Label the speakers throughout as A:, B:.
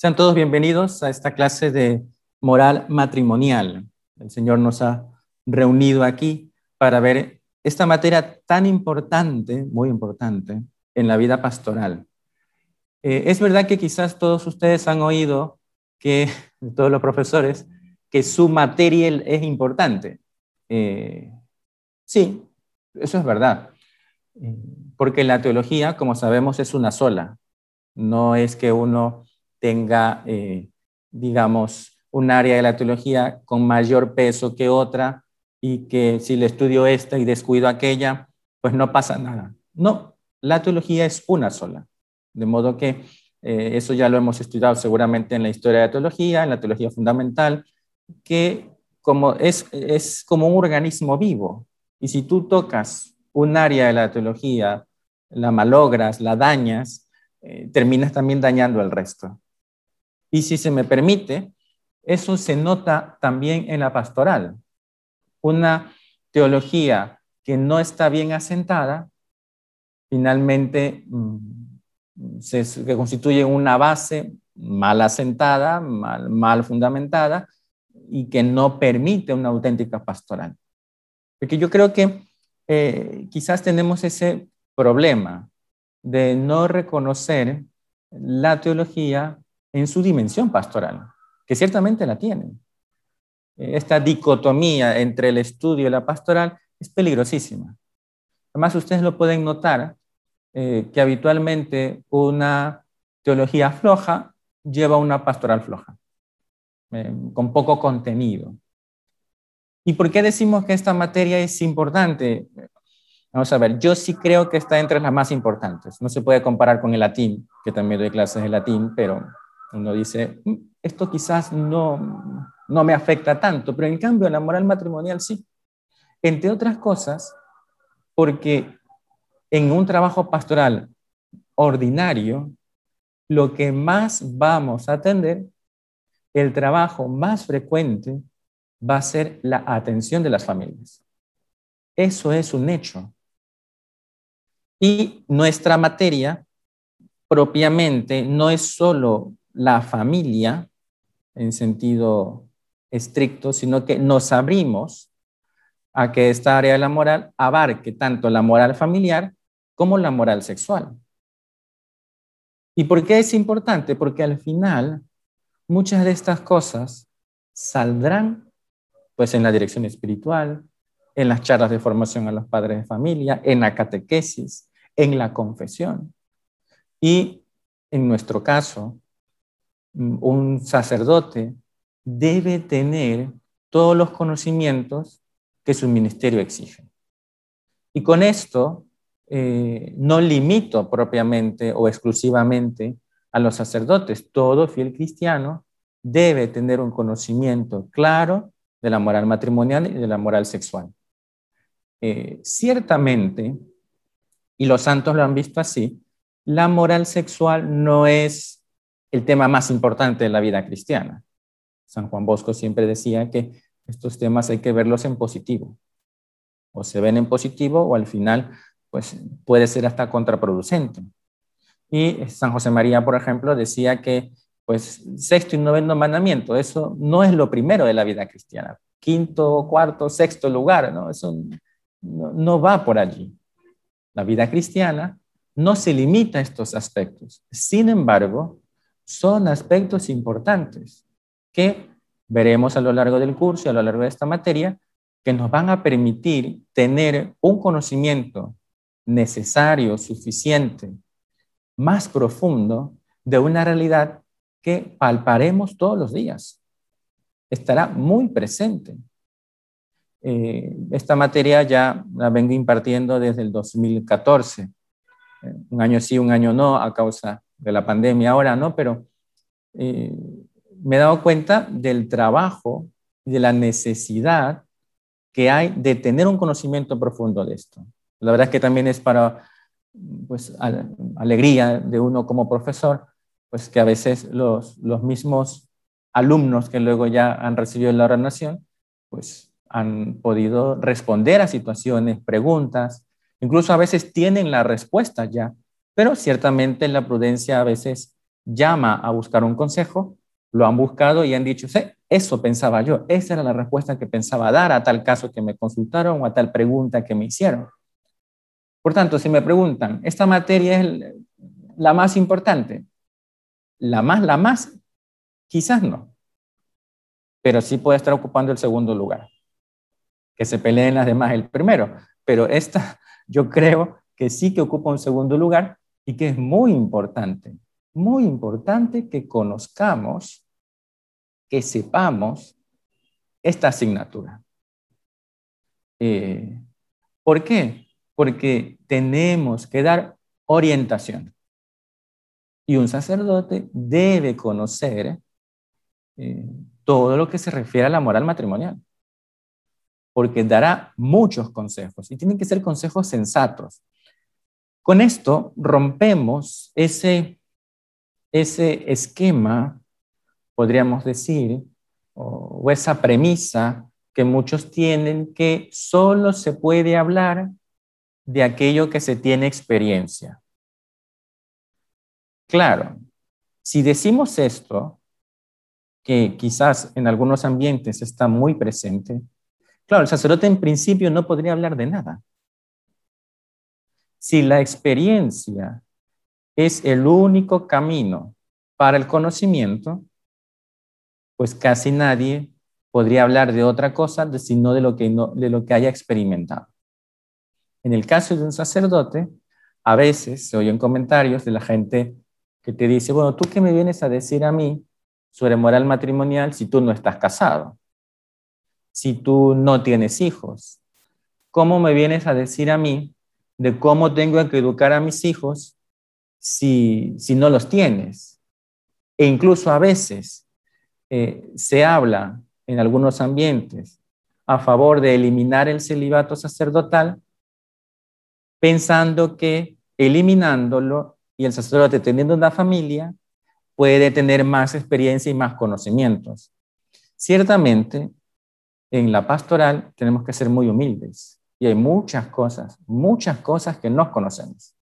A: Sean todos bienvenidos a esta clase de moral matrimonial. El Señor nos ha reunido aquí para ver esta materia tan importante, muy importante, en la vida pastoral. Eh, es verdad que quizás todos ustedes han oído que, todos los profesores, que su materia es importante. Eh, sí, eso es verdad. Eh, porque la teología, como sabemos, es una sola. No es que uno tenga, eh, digamos, un área de la teología con mayor peso que otra y que si le estudio esta y descuido aquella, pues no pasa nada. No, la teología es una sola. De modo que eh, eso ya lo hemos estudiado seguramente en la historia de la teología, en la teología fundamental, que como es, es como un organismo vivo. Y si tú tocas un área de la teología, la malogras, la dañas, eh, terminas también dañando el resto. Y si se me permite, eso se nota también en la pastoral. Una teología que no está bien asentada, finalmente mm, se, constituye una base mal asentada, mal, fundamentada y que no permite una auténtica pastoral. Porque yo creo que eh, quizás tenemos ese problema de no reconocer la teología en su dimensión pastoral, que ciertamente la tiene. Esta dicotomía entre el estudio y la pastoral es peligrosísima. Además, ustedes lo pueden notar eh, que habitualmente una teología floja lleva una pastoral floja, eh, con poco contenido. ¿Y por qué decimos que esta materia es importante? Vamos a ver, yo sí creo que está entre las más importantes. No se puede comparar con el latín, que también doy clases de latín, pero uno dice, mm, esto quizás no, no me afecta tanto, pero en cambio la moral matrimonial sí. Entre otras cosas, porque en un trabajo pastoral ordinario, lo que más vamos a atender, el trabajo más frecuente va a ser la atención de las familias. Eso es un hecho. Y nuestra materia propiamente no es solo la familia en sentido estricto, sino que nos abrimos a que esta área de la moral abarque tanto la moral familiar como la moral sexual. ¿Y por qué es importante? Porque al final muchas de estas cosas saldrán pues en la dirección espiritual, en las charlas de formación a los padres de familia, en la catequesis, en la confesión. Y en nuestro caso, un sacerdote debe tener todos los conocimientos que su ministerio exige. Y con esto eh, no limito propiamente o exclusivamente a los sacerdotes. Todo fiel cristiano debe tener un conocimiento claro de la moral matrimonial y de la moral sexual. Eh, ciertamente, y los santos lo han visto así, la moral sexual no es el tema más importante de la vida cristiana. San Juan Bosco siempre decía que estos temas hay que verlos en positivo. O se ven en positivo o al final pues puede ser hasta contraproducente. Y San José María, por ejemplo, decía que pues sexto y noveno mandamiento, eso no es lo primero de la vida cristiana. Quinto, cuarto, sexto lugar, ¿no? Eso no, no va por allí. La vida cristiana no se limita a estos aspectos. Sin embargo, son aspectos importantes que veremos a lo largo del curso y a lo largo de esta materia que nos van a permitir tener un conocimiento necesario, suficiente, más profundo de una realidad que palparemos todos los días. Estará muy presente. Eh, esta materia ya la vengo impartiendo desde el 2014. Eh, un año sí, un año no, a causa de la pandemia ahora, ¿no? Pero eh, me he dado cuenta del trabajo y de la necesidad que hay de tener un conocimiento profundo de esto. La verdad es que también es para pues, alegría de uno como profesor, pues que a veces los, los mismos alumnos que luego ya han recibido la ordenación, pues han podido responder a situaciones, preguntas, incluso a veces tienen la respuesta ya, pero ciertamente la prudencia a veces llama a buscar un consejo, lo han buscado y han dicho, sí, eso pensaba yo, esa era la respuesta que pensaba dar a tal caso que me consultaron o a tal pregunta que me hicieron. Por tanto, si me preguntan, ¿esta materia es la más importante? La más, la más, quizás no, pero sí puede estar ocupando el segundo lugar. Que se peleen las demás el primero, pero esta yo creo que sí que ocupa un segundo lugar y que es muy importante, muy importante que conozcamos, que sepamos esta asignatura. Eh, ¿Por qué? Porque tenemos que dar orientación. Y un sacerdote debe conocer eh, todo lo que se refiere a la moral matrimonial. Porque dará muchos consejos y tienen que ser consejos sensatos. Con esto rompemos ese, ese esquema, podríamos decir, o, o esa premisa que muchos tienen que solo se puede hablar de aquello que se tiene experiencia. Claro, si decimos esto, que quizás en algunos ambientes está muy presente, claro, el sacerdote en principio no podría hablar de nada. Si la experiencia es el único camino para el conocimiento, pues casi nadie podría hablar de otra cosa sino de lo que, no, de lo que haya experimentado. En el caso de un sacerdote, a veces se oyen comentarios de la gente que te dice, bueno, ¿tú qué me vienes a decir a mí sobre moral matrimonial si tú no estás casado? Si tú no tienes hijos. ¿Cómo me vienes a decir a mí de cómo tengo que educar a mis hijos si, si no los tienes. E incluso a veces eh, se habla en algunos ambientes a favor de eliminar el celibato sacerdotal, pensando que eliminándolo y el sacerdote teniendo una familia puede tener más experiencia y más conocimientos. Ciertamente, en la pastoral tenemos que ser muy humildes y hay muchas cosas, muchas cosas que no conocemos.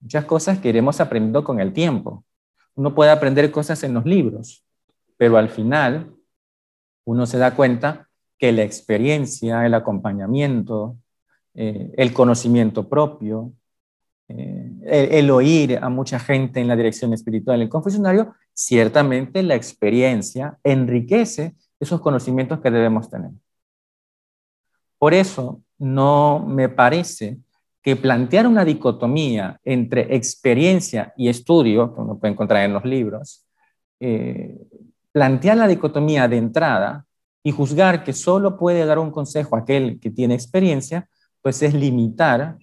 A: Muchas cosas que iremos aprendiendo con el tiempo. Uno puede aprender cosas en los libros, pero al final uno se da cuenta que la experiencia, el acompañamiento, eh, el conocimiento propio, eh, el, oír a mucha gente en la dirección espiritual, el confesionario, ciertamente la experiencia enriquece esos conocimientos que debemos tener. Por eso, no me parece que plantear una dicotomía entre experiencia y estudio, que uno puede encontrar en los libros, eh, plantear la dicotomía de entrada y juzgar que solo puede dar un consejo aquel que tiene experiencia, pues es limitar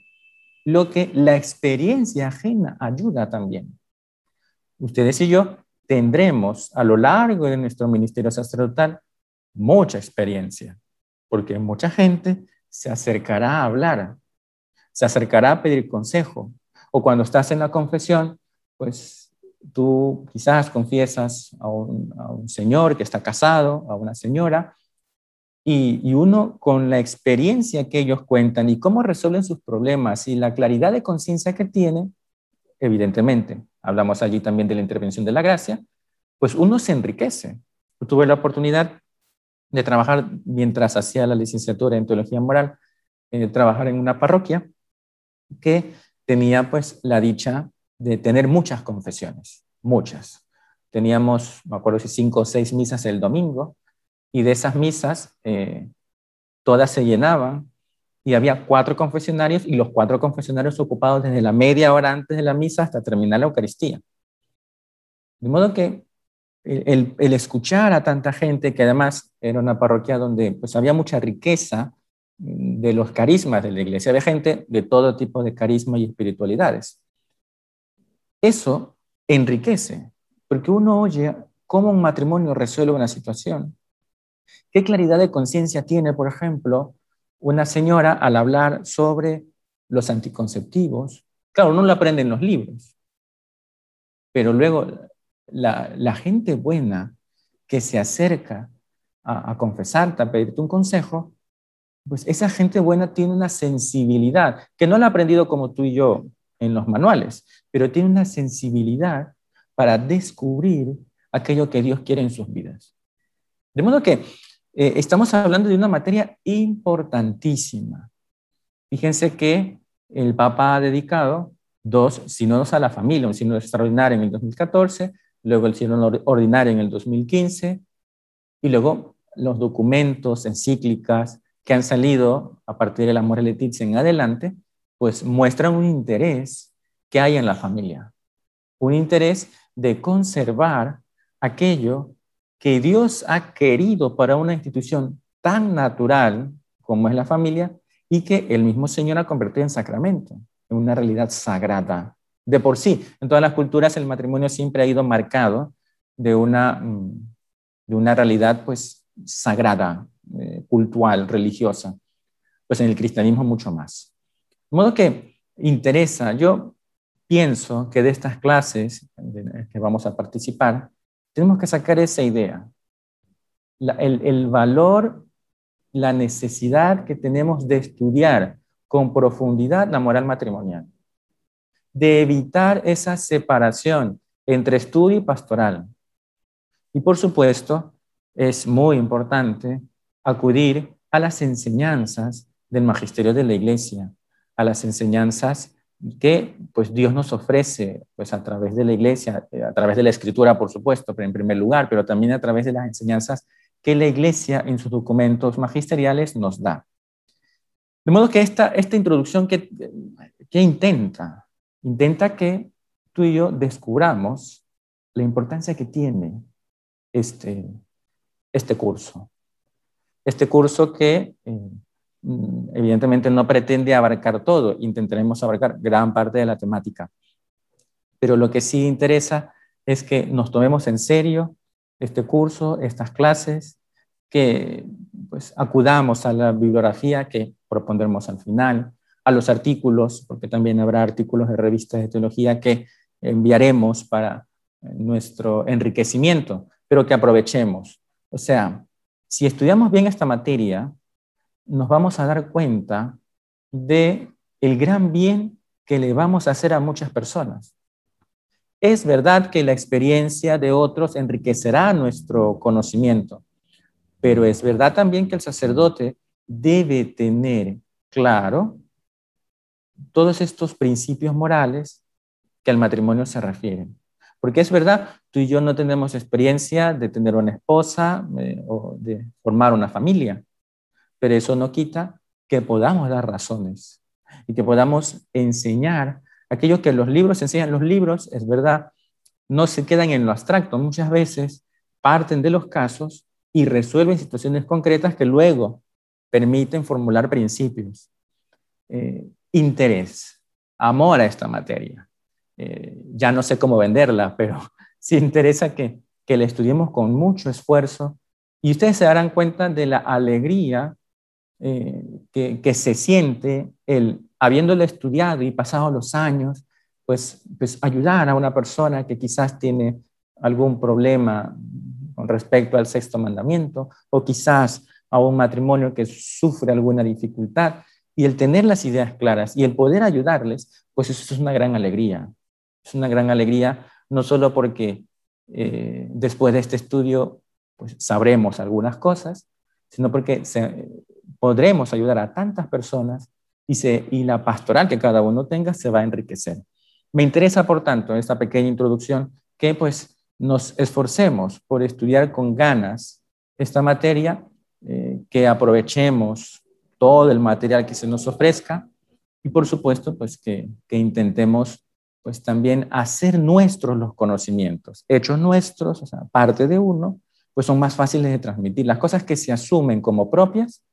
A: lo que la experiencia ajena ayuda también. Ustedes y yo tendremos a lo largo de nuestro ministerio sacerdotal mucha experiencia, porque mucha gente se acercará a hablar, se acercará a pedir consejo. O cuando estás en la confesión, pues tú quizás confiesas a un, señor que está casado, a una señora, y, y, uno con la experiencia que ellos cuentan y cómo resuelven sus problemas y la claridad de conciencia que tienen, evidentemente, hablamos allí también de la intervención de la gracia, pues uno se enriquece. Yo tuve la oportunidad de trabajar mientras hacía la licenciatura en teología moral, eh, trabajar en una parroquia que tenía pues la dicha de tener muchas confesiones, muchas. Teníamos, me acuerdo si cinco o seis misas el domingo, y de esas misas eh, todas se llenaban y había cuatro confesionarios y los cuatro confesionarios ocupados desde la media hora antes de la misa hasta terminar la Eucaristía. De modo que el, escuchar a tanta gente, que además era una parroquia donde pues, había mucha riqueza mm, de los carismas de la iglesia, había gente de todo tipo de carisma y espiritualidades. Eso enriquece porque uno oye cómo un matrimonio resuelve una situación. ¿Qué claridad de conciencia tiene, por ejemplo, una señora al hablar sobre los anticonceptivos? Claro, uno lo aprende en los libros, pero luego la, gente buena que se acerca a, a confesarte, a pedirte un consejo, pues esa gente buena tiene una sensibilidad, que no la ha aprendido como tú y yo en los manuales, pero tiene una sensibilidad para descubrir aquello que Dios quiere en sus vidas. De modo que eh, estamos hablando de una materia importantísima. Fíjense que el Papa ha dedicado dos sínodos a la familia, un sínodo extraordinario en el 2014, luego el sínodo ordinario en el 2015, y luego los documentos, encíclicas que han salido a partir del amor Letizia en adelante, pues muestran un interés que hay en la familia, un interés de conservar aquello que Dios ha querido para una institución tan natural como es la familia y que el mismo Señor ha convertido en sacramento, en una realidad sagrada. De por sí, en todas las culturas el matrimonio siempre ha ido marcado de una, mm, de una realidad pues sagrada, eh, cultural, religiosa. Pues en el cristianismo mucho más. De modo que interesa, yo pienso que de estas clases que vamos a participar, tenemos que sacar esa idea, el, el valor, la necesidad que tenemos de estudiar con profundidad la moral matrimonial, de evitar esa separación entre estudio y pastoral. Y por supuesto, es muy importante acudir a las enseñanzas del magisterio de la iglesia, a las enseñanzas que pues Dios nos ofrece pues a través de la iglesia, eh, a través de la escritura por supuesto, pero en primer lugar, pero también a través de las enseñanzas que la iglesia en sus documentos magisteriales nos da. De modo que esta, esta introducción que, que intenta, intenta que tú y yo descubramos la importancia que tiene este, este curso. Este curso que eh, Mm, evidentemente no pretende abarcar todo, intentaremos abarcar gran parte de la temática. Pero lo que sí interesa es que nos tomemos en serio este curso, estas clases, que pues, acudamos a la bibliografía que propondremos al final, a los artículos, porque también habrá artículos de revistas de teología que enviaremos para nuestro enriquecimiento, pero que aprovechemos. O sea, si estudiamos bien esta materia, nos vamos a dar cuenta de el gran bien que le vamos a hacer a muchas personas. Es verdad que la experiencia de otros enriquecerá nuestro conocimiento, pero es verdad también que el sacerdote debe tener claro todos estos principios morales que al matrimonio se refieren. Porque es verdad, tú y yo no tenemos experiencia de tener una esposa eh, o de formar una familia, pero eso no quita que podamos dar razones y que podamos enseñar aquello que los libros enseñan. Los libros, es verdad, no se quedan en lo abstracto, muchas veces parten de los casos y resuelven situaciones concretas que luego permiten formular principios. Eh, interés, amor a esta materia. Eh, ya no sé cómo venderla, pero sí interesa que, que la estudiemos con mucho esfuerzo y ustedes se darán cuenta de la alegría eh, que, se siente el, habiéndole estudiado y pasado los años, pues, pues ayudar a una persona que quizás tiene algún problema con respecto al sexto mandamiento o quizás a un matrimonio que sufre alguna dificultad y el tener las ideas claras y el poder ayudarles, pues eso es una gran alegría. Es una gran alegría no solo porque eh, después de este estudio pues sabremos algunas cosas, sino porque se, podremos ayudar a tantas personas y, se, y la pastoral que cada uno tenga se va a enriquecer. Me interesa, por tanto, esta pequeña introducción que pues nos esforcemos por estudiar con ganas esta materia, eh, que aprovechemos todo el material que se nos ofrezca y por supuesto pues que, que intentemos pues también hacer nuestros los conocimientos, hechos nuestros, o sea, parte de uno, pues son más fáciles de transmitir. Las cosas que se asumen como propias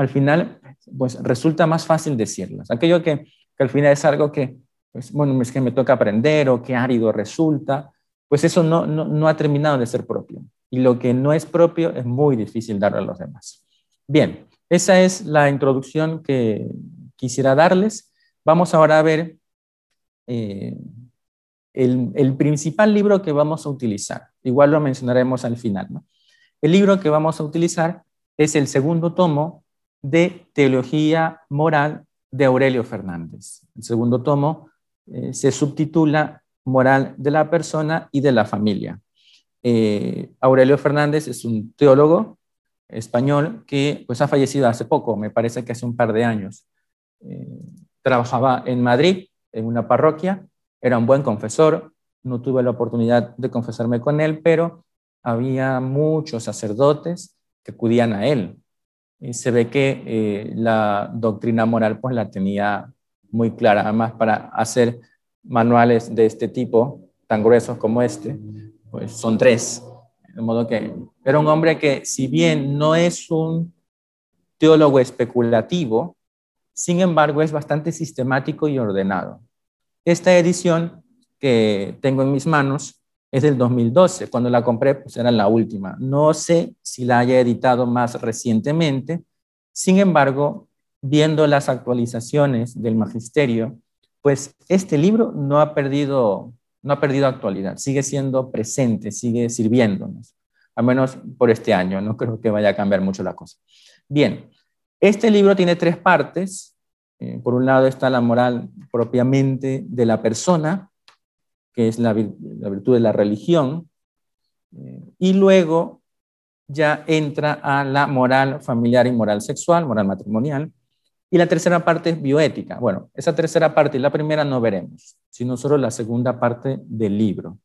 A: al final, pues resulta más fácil decirlas. Aquello que, al final es algo que, pues, bueno, es que me toca aprender o que árido resulta, pues eso no, no, ha terminado de ser propio. Y lo que no es propio es muy difícil darlo a los demás. Bien, esa es la introducción que quisiera darles. Vamos ahora a ver eh, el, el, principal libro que vamos a utilizar. Igual lo mencionaremos al final. El libro que vamos a utilizar es el segundo tomo de Teología Moral de Aurelio Fernández. El segundo tomo eh, se subtitula Moral de la persona y de la familia. Eh, Aurelio Fernández es un teólogo español que pues, ha fallecido hace poco, me parece que hace un par de años. Eh, trabajaba en Madrid, en una parroquia, era un buen confesor, no tuve la oportunidad de confesarme con él, pero había muchos sacerdotes que acudían a él. Y se ve que eh, la doctrina moral pues la tenía muy clara. Además, para hacer manuales de este tipo, tan gruesos como este, pues son tres. De modo que era un hombre que, si bien no es un teólogo especulativo, sin embargo es bastante sistemático y ordenado. Esta edición que tengo en mis manos es del 2012. Cuando la compré, pues era la última. No sé si la haya editado más recientemente. Sin embargo, viendo las actualizaciones del magisterio, pues este libro no ha perdido, no ha perdido actualidad, sigue siendo presente, sigue sirviéndonos, al menos por este año, no creo que vaya a cambiar mucho la cosa. Bien, este libro tiene tres partes. Eh, por un lado está la moral propiamente de la persona, que es la, virtud de la religión, eh, y luego ya entra a la moral familiar y moral sexual, moral matrimonial, y la tercera parte es bioética. Bueno, esa tercera parte y la primera no veremos, sino solo la segunda parte del libro.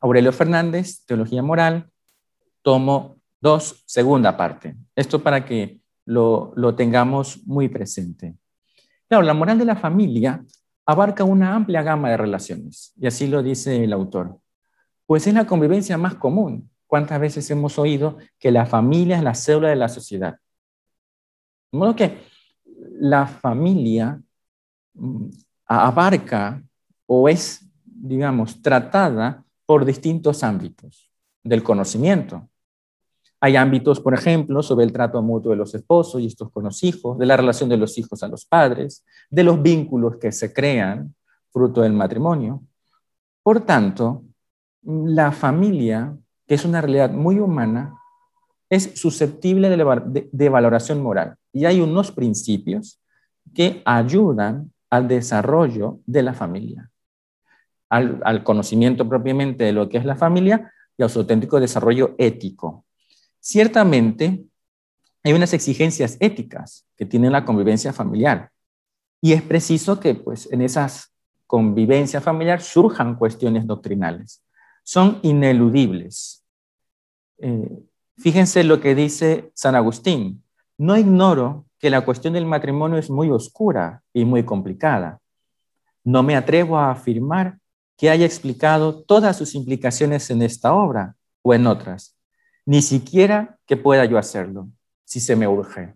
A: Aurelio Fernández, Teología Moral, tomo 2, segunda parte. Esto para que lo, lo tengamos muy presente. Claro, la moral de la familia abarca una amplia gama de relaciones, y así lo dice el autor. Pues es la convivencia más común. ¿Cuántas veces hemos oído que la familia es la célula de la sociedad? De modo que la familia mm, abarca o es, digamos, tratada por distintos ámbitos del conocimiento, hay ámbitos, por ejemplo, sobre el trato mutuo de los esposos y estos con los hijos, de la relación de los hijos a los padres, de los vínculos que se crean fruto del matrimonio. Por tanto, la familia, que es una realidad muy humana, es susceptible de, valoración moral. Y hay unos principios que ayudan al desarrollo de la familia, al, al conocimiento propiamente de lo que es la familia y a su auténtico desarrollo ético. Ciertamente, hay unas exigencias éticas que tiene la convivencia familiar y es preciso que pues, en esas convivencias familiar surjan cuestiones doctrinales. Son ineludibles. Eh, fíjense lo que dice San Agustín. No ignoro que la cuestión del matrimonio es muy oscura y muy complicada. No me atrevo a afirmar que haya explicado todas sus implicaciones en esta obra o en otras ni siquiera que pueda yo hacerlo, si se me urge.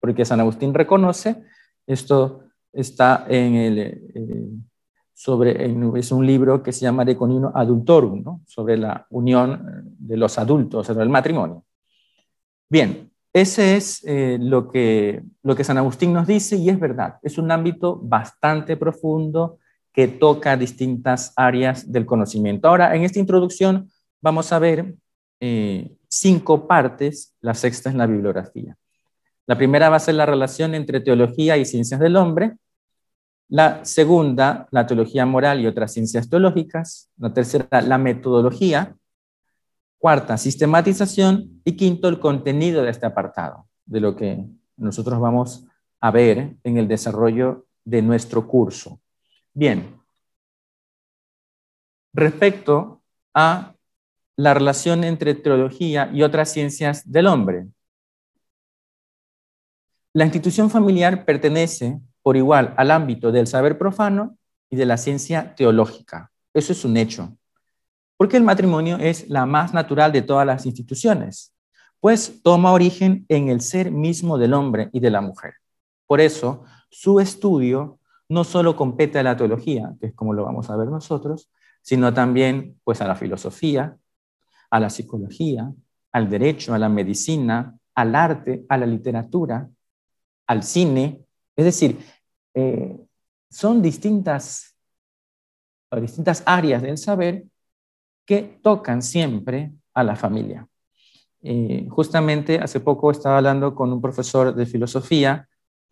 A: Porque San Agustín reconoce, esto está en el, eh, sobre, es un libro que se llama De Conino Adultorum, sobre la unión de los adultos, sobre el matrimonio. Bien, ese es eh, lo, que, lo que San Agustín nos dice y es verdad, es un ámbito bastante profundo que toca distintas áreas del conocimiento. Ahora, en esta introducción vamos a ver eh, cinco partes, la sexta es la bibliografía. La primera va a ser la relación entre teología y ciencias del hombre. La segunda, la teología moral y otras ciencias teológicas. La tercera, la metodología. Cuarta, sistematización. Y quinto, el contenido de este apartado, de lo que nosotros vamos a ver en el desarrollo de nuestro curso. Bien. Respecto a la relación entre teología y otras ciencias del hombre. La institución familiar pertenece por igual al ámbito del saber profano y de la ciencia teológica. Eso es un hecho. Porque el matrimonio es la más natural de todas las instituciones, pues toma origen en el ser mismo del hombre y de la mujer. Por eso, su estudio no solo compete a la teología, que es como lo vamos a ver nosotros, sino también pues a la filosofía, a la psicología, al derecho, a la medicina, al arte, a la literatura, al cine. Es decir, son distintas, distintas áreas del saber que tocan siempre a la familia. Eh, justamente hace poco estaba hablando con un profesor de filosofía,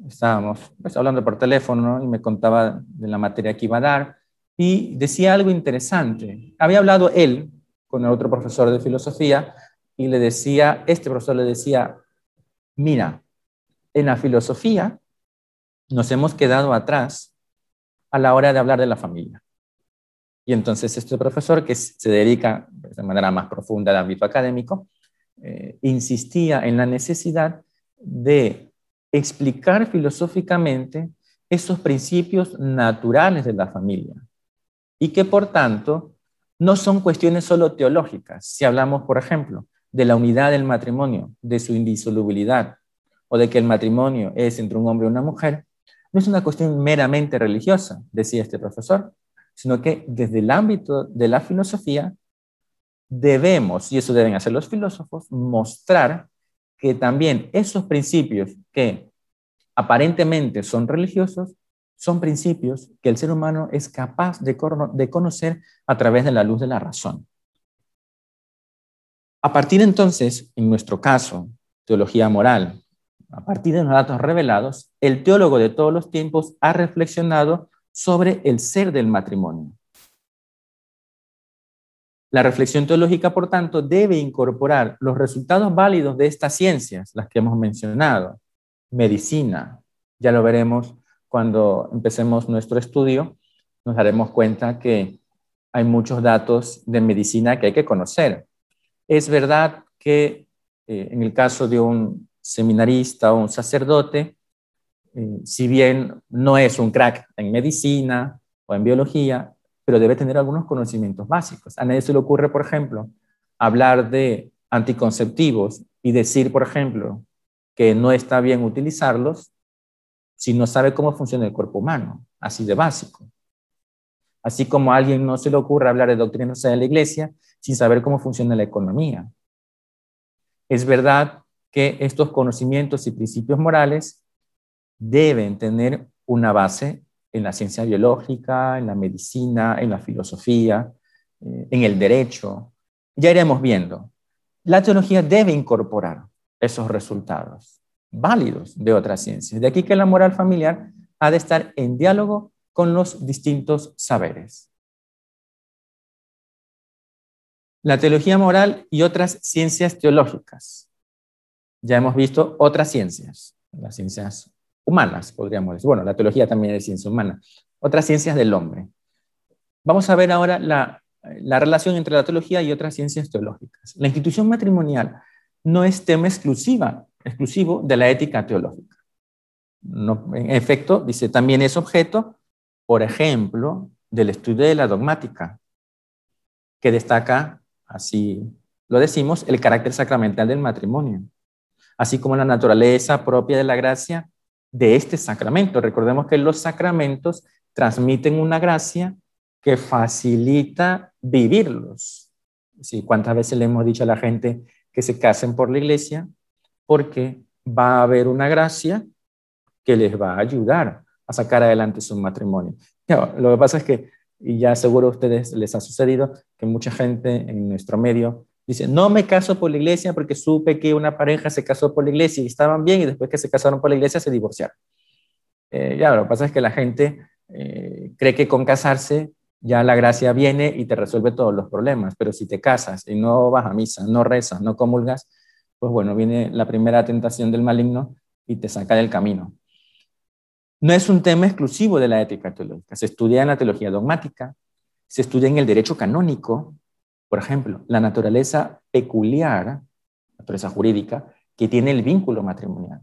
A: estábamos pues, hablando por teléfono y me contaba de la materia que iba a dar y decía algo interesante. Había hablado él con el otro profesor de filosofía y le decía, este profesor le decía, mira, en la filosofía nos hemos quedado atrás a la hora de hablar de la familia. Y entonces este profesor, que se dedica de manera más profunda al ámbito académico, eh, insistía en la necesidad de explicar filosóficamente esos principios naturales de la familia y que por tanto no son cuestiones solo teológicas. Si hablamos, por ejemplo, de la unidad del matrimonio, de su indisolubilidad o de que el matrimonio es entre un hombre y una mujer, no es una cuestión meramente religiosa, decía este profesor, sino que desde el ámbito de la filosofía debemos, y eso deben hacer los filósofos, mostrar que también esos principios que aparentemente son religiosos, son principios que el ser humano es capaz de, conocer a través de la luz de la razón. A partir entonces, en nuestro caso, teología moral, a partir de los datos revelados, el teólogo de todos los tiempos ha reflexionado sobre el ser del matrimonio. La reflexión teológica, por tanto, debe incorporar los resultados válidos de estas ciencias, las que hemos mencionado, medicina, ya lo veremos cuando empecemos nuestro estudio, nos daremos cuenta que hay muchos datos de medicina que hay que conocer. Es verdad que eh, en el caso de un seminarista o un sacerdote, eh, si bien no es un crack en medicina o en biología, pero debe tener algunos conocimientos básicos. A nadie se le ocurre, por ejemplo, hablar de anticonceptivos y decir, por ejemplo, que no está bien utilizarlos si no sabe cómo funciona el cuerpo humano, así de básico. Así como a alguien no se le ocurre hablar de doctrina de la iglesia sin saber cómo funciona la economía. Es verdad que estos conocimientos y principios morales deben tener una base en la ciencia biológica, en la medicina, en la filosofía, eh, en el derecho. Ya iremos viendo. La teología debe incorporar esos resultados válidos de otras ciencias. De aquí que la moral familiar ha de estar en diálogo con los distintos saberes. La teología moral y otras ciencias teológicas. Ya hemos visto otras ciencias, las ciencias humanas, podríamos decir. Bueno, la teología también es ciencia humana. Otras ciencias del hombre. Vamos a ver ahora la, la relación entre la teología y otras ciencias teológicas. La institución matrimonial no es tema exclusiva exclusivo de la ética teológica. en efecto, dice, también es objeto, por ejemplo, del estudio de la dogmática, que destaca, así lo decimos, el carácter sacramental del matrimonio, así como la naturaleza propia de la gracia de este sacramento. Recordemos que los sacramentos transmiten una gracia que facilita vivirlos. ¿Sí? ¿Cuántas veces le hemos dicho a la gente que se casen por la iglesia? porque va a haber una gracia que les va a ayudar a sacar adelante su matrimonio. lo que pasa es que, y ya seguro a ustedes les ha sucedido, que mucha gente en nuestro medio dice, no me caso por la iglesia porque supe que una pareja se casó por la iglesia y estaban bien y después que se casaron por la iglesia se divorciaron. Eh, ya, lo que pasa es que la gente eh, cree que con casarse ya la gracia viene y te resuelve todos los problemas, pero si te casas y no vas a misa, no rezas, no comulgas, pues bueno, viene la primera tentación del maligno y te saca del camino. No es un tema exclusivo de la ética teológica, se estudia en la teología dogmática, se estudia en el derecho canónico, por ejemplo, la naturaleza peculiar, naturaleza jurídica, que tiene el vínculo matrimonial.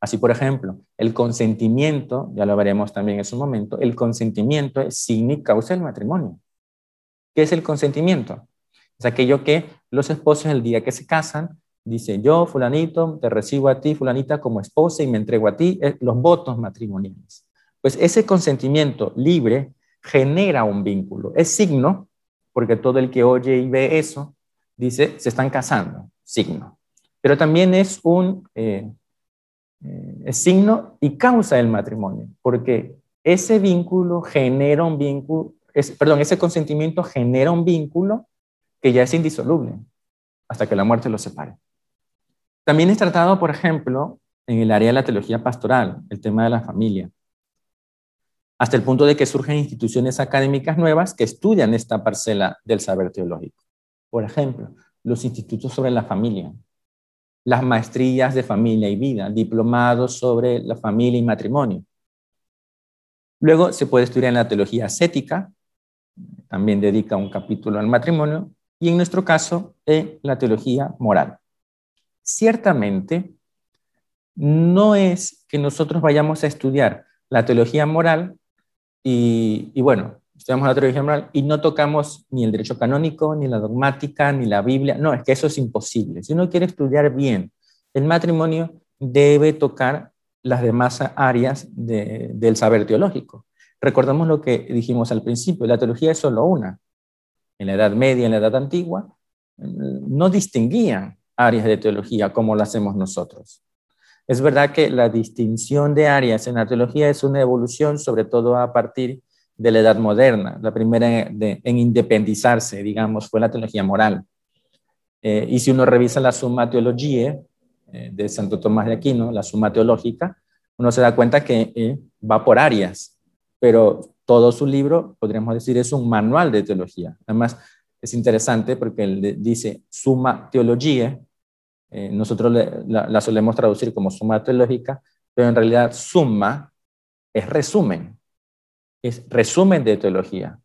A: Así, por ejemplo, el consentimiento, ya lo veremos también en su momento, el consentimiento es signo y causa del matrimonio. ¿Qué es el consentimiento? Es aquello que los esposos el día que se casan dicen, yo, fulanito, te recibo a ti, fulanita, como esposa y me entrego a ti, los votos matrimoniales. Pues ese consentimiento libre genera un vínculo. Es signo, porque todo el que oye y ve eso dice, se están casando, signo. Pero también es un eh, eh, signo y causa del matrimonio, porque ese vínculo genera un vínculo, perdón, ese consentimiento genera un vínculo que ya es indisoluble hasta que la muerte los separe. También es tratado, por ejemplo, en el área de la teología pastoral, el tema de la familia, hasta el punto de que surgen instituciones académicas nuevas que estudian esta parcela del saber teológico. Por ejemplo, los institutos sobre la familia, las maestrías de familia y vida, diplomados sobre la familia y matrimonio. Luego se puede estudiar la teología ascética, también dedica un capítulo al matrimonio, y en nuestro caso, en la teología moral. Ciertamente, no es que nosotros vayamos a estudiar la teología moral y, bueno, estudiamos la teología moral y no tocamos ni el derecho canónico, ni la dogmática, ni la Biblia. No, es que eso es imposible. Si uno quiere estudiar bien el matrimonio, debe tocar las demás áreas del saber teológico. Recordemos lo que dijimos al principio, la teología es solo una. En la Edad Media, en la Edad Antigua, no distinguían áreas de teología como lo hacemos nosotros. Es verdad que la distinción de áreas en la teología es una evolución, sobre todo a partir de la Edad Moderna. La primera en independizarse, digamos, fue la teología moral. Eh, y si uno revisa la Summa Theologiae eh, de Santo Tomás de Aquino, la Suma Teológica, uno se da cuenta que eh, va por áreas, pero todo su libro, podríamos decir, es un manual de teología. Además, es interesante porque él dice Summa Theologiae, eh, nosotros la, solemos traducir como suma teológica, pero en realidad suma es resumen, es resumen de teología.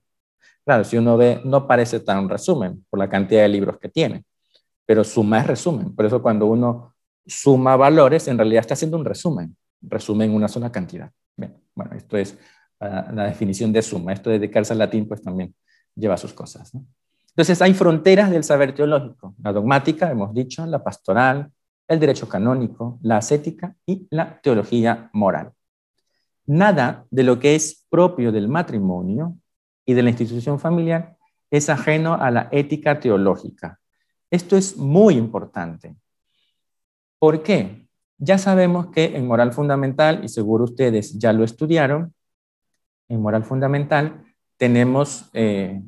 A: Claro, si uno ve, no parece tan resumen por la cantidad de libros que tiene, pero suma es resumen. Por eso cuando uno suma valores, en realidad está haciendo un resumen, resumen una sola cantidad. bueno, esto es ah, la definición de suma. Esto de dedicarse al latín, pues también lleva sus cosas. ¿no? Entonces hay fronteras del saber teológico, la dogmática, hemos dicho, la pastoral, el derecho canónico, la ascética y la teología moral. Nada de lo que es propio del matrimonio y de la institución familiar es ajeno a la ética teológica. Esto es muy importante. ¿Por qué? Ya sabemos que en moral fundamental, y seguro ustedes ya lo estudiaron, en moral fundamental tenemos eh,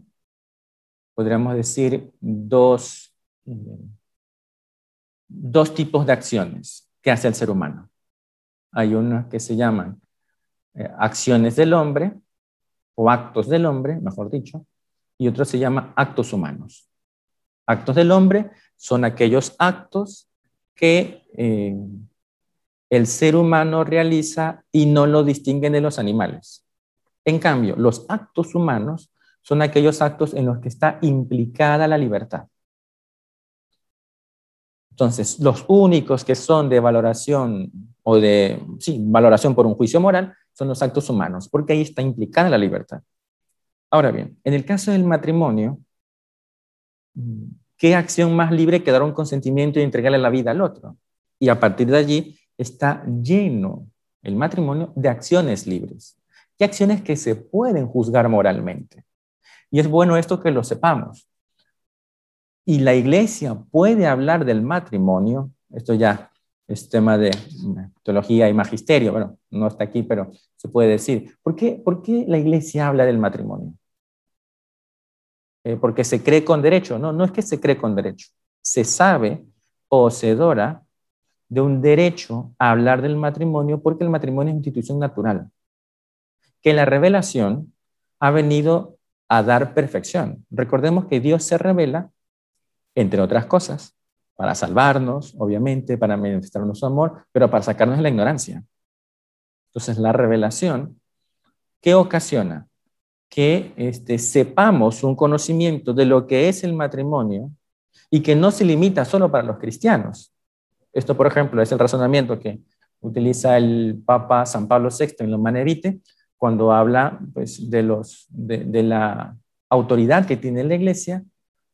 A: podríamos decir, dos, dos tipos de acciones que hace el ser humano. Hay unas que se llaman eh, acciones del hombre o actos del hombre, mejor dicho, y otro se llama actos humanos. Actos del hombre son aquellos actos que eh, el ser humano realiza y no lo distinguen de los animales. En cambio, los actos humanos son aquellos actos en los que está implicada la libertad. Entonces, los únicos que son de valoración o de, sí, valoración por un juicio moral son los actos humanos, porque ahí está implicada la libertad. Ahora bien, en el caso del matrimonio, ¿qué acción más libre que dar un consentimiento y entregarle la vida al otro? Y a partir de allí está lleno el matrimonio de acciones libres. ¿Qué acciones que se pueden juzgar moralmente? Y es bueno esto que lo sepamos. Y la iglesia puede hablar del matrimonio, esto ya es tema de teología y magisterio, bueno, no está aquí, pero se puede decir. ¿Por qué, por qué la iglesia habla del matrimonio? Eh, porque se cree con derecho, no, no es que se cree con derecho, se sabe poseedora de un derecho a hablar del matrimonio porque el matrimonio es institución natural, que la revelación ha venido a dar perfección. Recordemos que Dios se revela, entre otras cosas, para salvarnos, obviamente, para manifestarnos su amor, pero para sacarnos de la ignorancia. Entonces, la revelación, ¿qué ocasiona? Que este, sepamos un conocimiento de lo que es el matrimonio y que no se limita solo para los cristianos. Esto, por ejemplo, es el razonamiento que utiliza el Papa San Pablo VI en los Manerite, cuando habla pues, de, los, de, la autoridad que tiene la iglesia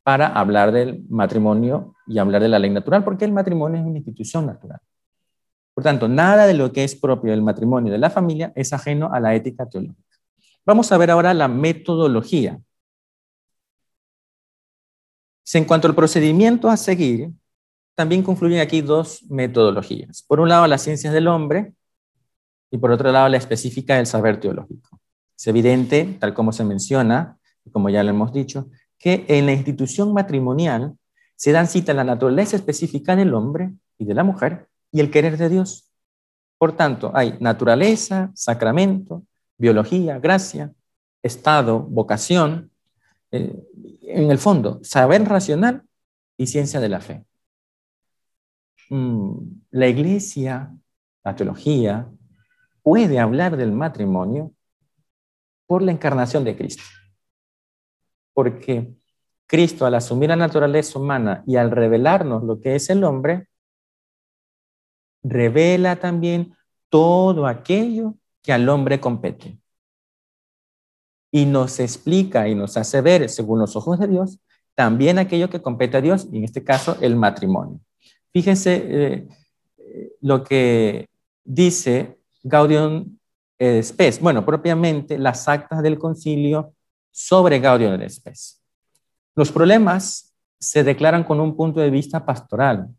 A: para hablar del matrimonio y hablar de la ley natural, porque el matrimonio es una institución natural. Por tanto, nada de lo que es propio del matrimonio de la familia es ajeno a la ética teológica. Vamos a ver ahora la metodología. En cuanto al procedimiento a seguir, también confluyen aquí dos metodologías. Por un lado, las ciencias del hombre y por otro lado, la específica del saber teológico. Es evidente, tal como se menciona, como ya lo hemos dicho, que en la institución matrimonial se dan cita la naturaleza específica del hombre y de la mujer y el querer de Dios. Por tanto, hay naturaleza, sacramento, biología, gracia, estado, vocación, eh, en el fondo, saber racional y ciencia de la fe. Mm, la iglesia, la teología, puede hablar del matrimonio por la encarnación de Cristo. Porque Cristo, al asumir la naturaleza humana y al revelarnos lo que es el hombre, revela también todo aquello que al hombre compete. Y nos explica y nos hace ver, según los ojos de Dios, también aquello que compete a Dios, y en este caso el matrimonio. Fíjense eh, lo que dice Gaudium et Spes. Bueno, propiamente las actas del concilio sobre Gaudium et Spes. Los problemas se declaran con un punto de vista pastoral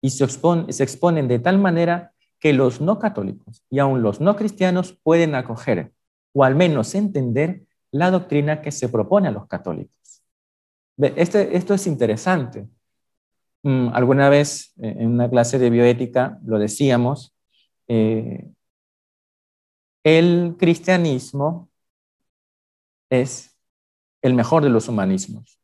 A: y se, exponen de tal manera que los no católicos y aún los no cristianos pueden acoger o al menos entender la doctrina que se propone a los católicos. Este, esto es interesante. Mm, alguna vez eh, en una clase de bioética lo decíamos, eh, el cristianismo es el mejor de los humanismos.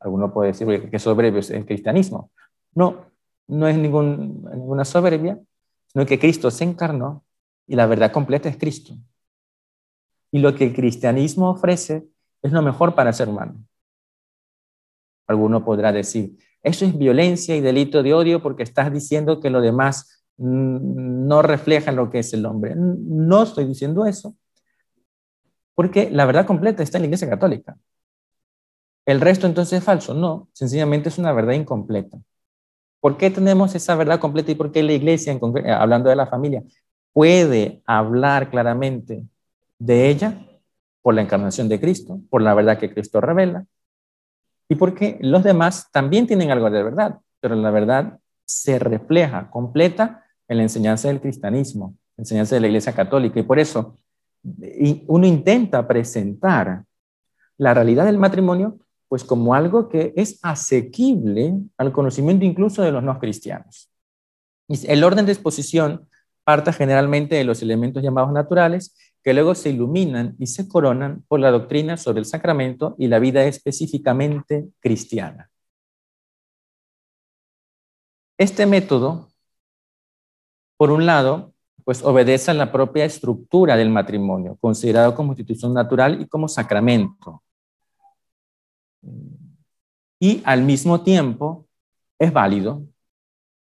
A: Alguno puede decir que soberbio es el cristianismo. No, no es ninguna soberbia, sino que Cristo se encarnó y la verdad completa es Cristo. Y lo que el cristianismo ofrece es lo mejor para ser humano. Alguno podrá decir, eso es violencia y delito de odio porque estás diciendo que lo demás no reflejan lo que es el hombre. No estoy diciendo eso, porque la verdad completa está en la Iglesia Católica. El resto entonces es falso. No, sencillamente es una verdad incompleta. ¿Por qué tenemos esa verdad completa y por qué la Iglesia, hablando de la familia, puede hablar claramente de ella? Por la encarnación de Cristo, por la verdad que Cristo revela, y porque los demás también tienen algo de verdad, pero la verdad se refleja completa en la enseñanza del cristianismo, enseñanza de la Iglesia Católica. Y por eso uno intenta presentar la realidad del matrimonio pues como algo que es asequible al conocimiento incluso de los no cristianos. El orden de exposición parte generalmente de los elementos llamados naturales, que luego se iluminan y se coronan por la doctrina sobre el sacramento y la vida específicamente cristiana. Este método por un lado, pues obedece a la propia estructura del matrimonio, considerado como institución natural y como sacramento. Y al mismo tiempo es válido,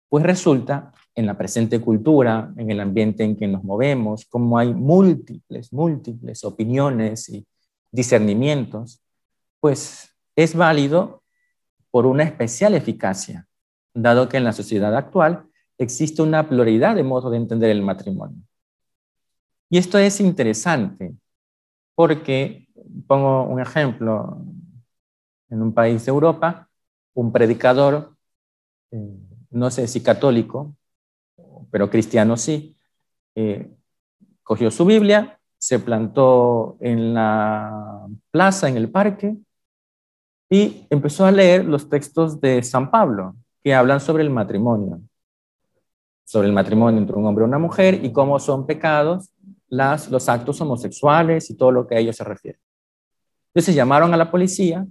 A: pues resulta en la presente cultura, en el ambiente en que nos movemos, como hay múltiples, múltiples opiniones y discernimientos, pues es válido por una especial eficacia, dado que en la sociedad actual existe una pluralidad de modos de entender el matrimonio. Y esto es interesante porque, pongo un ejemplo, en un país de Europa, un predicador, eh, no sé si católico, pero cristiano sí, eh, cogió su Biblia, se plantó en la plaza, en el parque, y empezó a leer los textos de San Pablo, que hablan sobre el matrimonio sobre el matrimonio entre un hombre y una mujer y cómo son pecados las, los actos homosexuales y todo lo que a ellos se refiere. Entonces llamaron a la policía